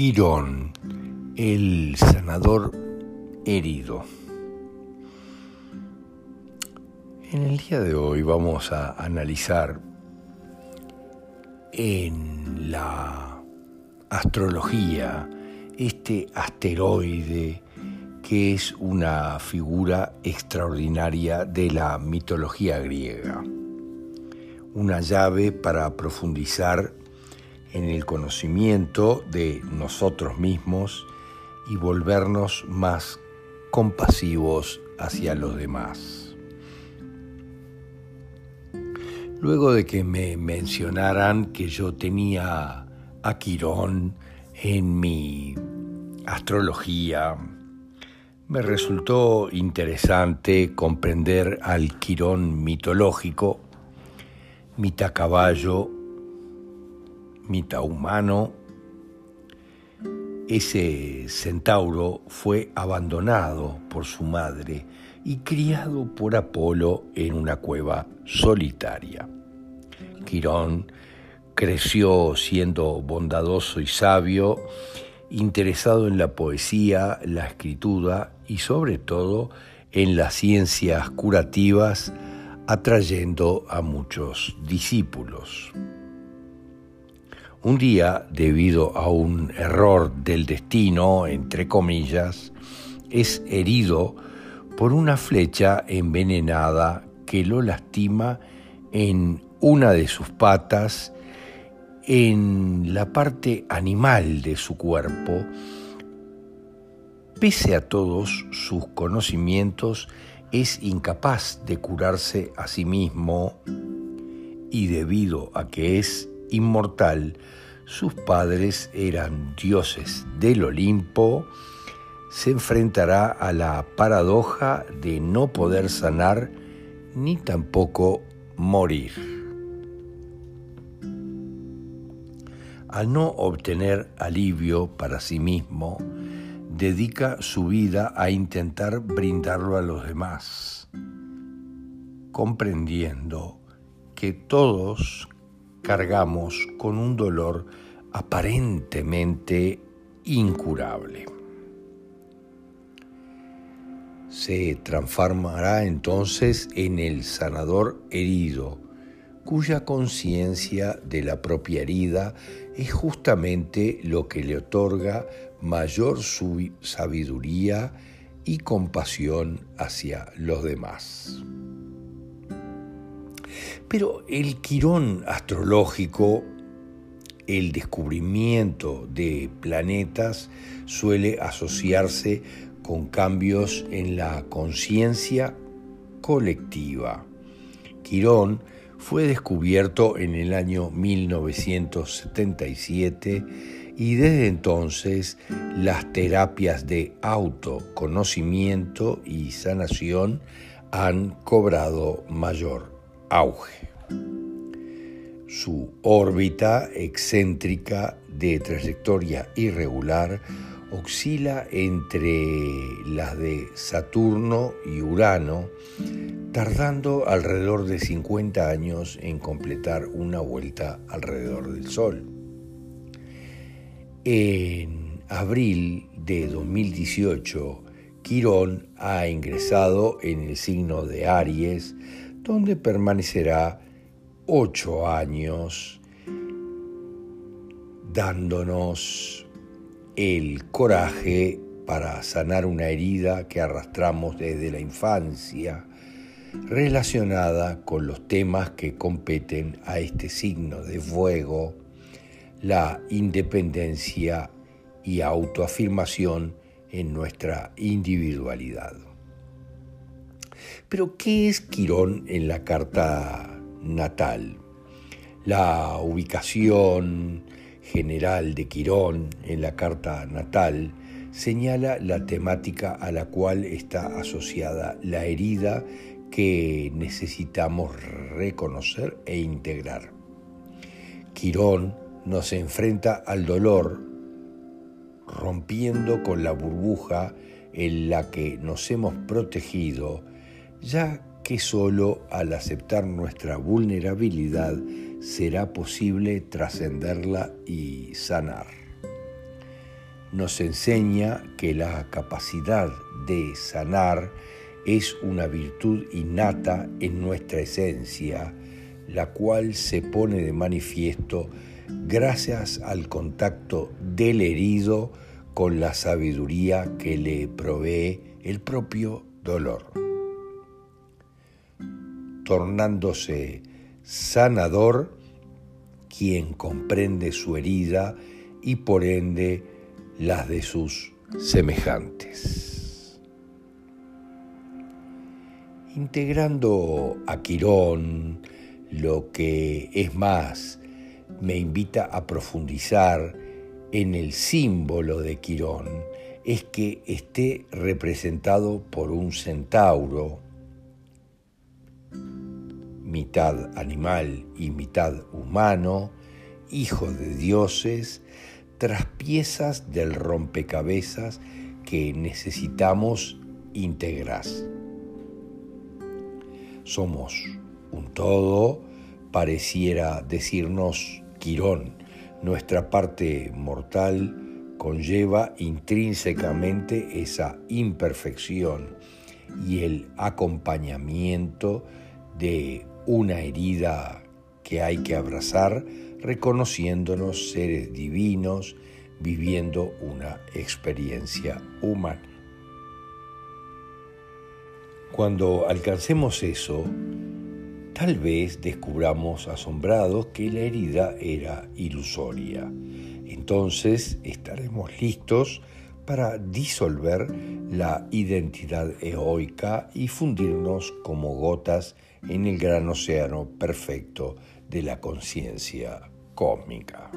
Quirón, el sanador herido. En el día de hoy vamos a analizar en la astrología este asteroide que es una figura extraordinaria de la mitología griega, una llave para profundizar en el conocimiento de nosotros mismos y volvernos más compasivos hacia los demás. Luego de que me mencionaran que yo tenía a Quirón en mi astrología, me resultó interesante comprender al Quirón mitológico, mitad caballo, mitad humano. Ese centauro fue abandonado por su madre y criado por Apolo en una cueva solitaria. Quirón creció siendo bondadoso y sabio, interesado en la poesía, la escritura y sobre todo en las ciencias curativas, atrayendo a muchos discípulos. Un día, debido a un error del destino, entre comillas, es herido por una flecha envenenada que lo lastima en una de sus patas, en la parte animal de su cuerpo. Pese a todos sus conocimientos, es incapaz de curarse a sí mismo y debido a que es inmortal, sus padres eran dioses del Olimpo, se enfrentará a la paradoja de no poder sanar ni tampoco morir. Al no obtener alivio para sí mismo, dedica su vida a intentar brindarlo a los demás, comprendiendo que todos cargamos con un dolor aparentemente incurable. Se transformará entonces en el sanador herido, cuya conciencia de la propia herida es justamente lo que le otorga mayor sabiduría y compasión hacia los demás. Pero el quirón astrológico, el descubrimiento de planetas, suele asociarse con cambios en la conciencia colectiva. Quirón fue descubierto en el año 1977 y desde entonces las terapias de autoconocimiento y sanación han cobrado mayor auge. Su órbita excéntrica de trayectoria irregular oscila entre las de Saturno y Urano, tardando alrededor de 50 años en completar una vuelta alrededor del Sol. En abril de 2018, Quirón ha ingresado en el signo de Aries, donde permanecerá ocho años dándonos el coraje para sanar una herida que arrastramos desde la infancia relacionada con los temas que competen a este signo de fuego, la independencia y autoafirmación en nuestra individualidad. Pero, ¿qué es Quirón en la carta natal? La ubicación general de Quirón en la carta natal señala la temática a la cual está asociada la herida que necesitamos reconocer e integrar. Quirón nos enfrenta al dolor rompiendo con la burbuja en la que nos hemos protegido ya que solo al aceptar nuestra vulnerabilidad será posible trascenderla y sanar. nos enseña que la capacidad de sanar es una virtud innata en nuestra esencia, la cual se pone de manifiesto gracias al contacto del herido con la sabiduría que le provee el propio dolor, tornándose sanador quien comprende su herida y por ende las de sus semejantes. Integrando a Quirón, lo que es más, me invita a profundizar en el símbolo de Quirón, es que esté representado por un centauro, mitad animal y mitad humano, hijo de dioses, tras piezas del rompecabezas que necesitamos integrar. Somos un todo, pareciera decirnos Quirón, nuestra parte mortal conlleva intrínsecamente esa imperfección y el acompañamiento de una herida que hay que abrazar reconociéndonos seres divinos viviendo una experiencia humana. Cuando alcancemos eso, tal vez descubramos asombrados que la herida era ilusoria. Entonces estaremos listos para disolver la identidad eoica y fundirnos como gotas en el gran océano perfecto de la conciencia cósmica.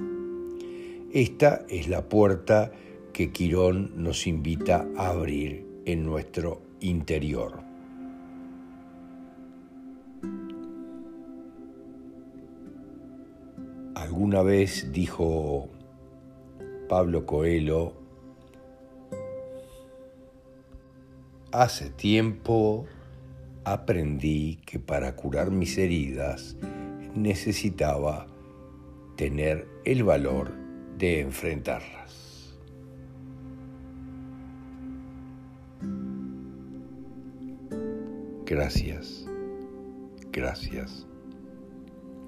Esta es la puerta que Quirón nos invita a abrir en nuestro interior. Alguna vez dijo Pablo Coelho, hace tiempo aprendí que para curar mis heridas necesitaba tener el valor de enfrentarlas. Gracias, gracias,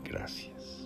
gracias.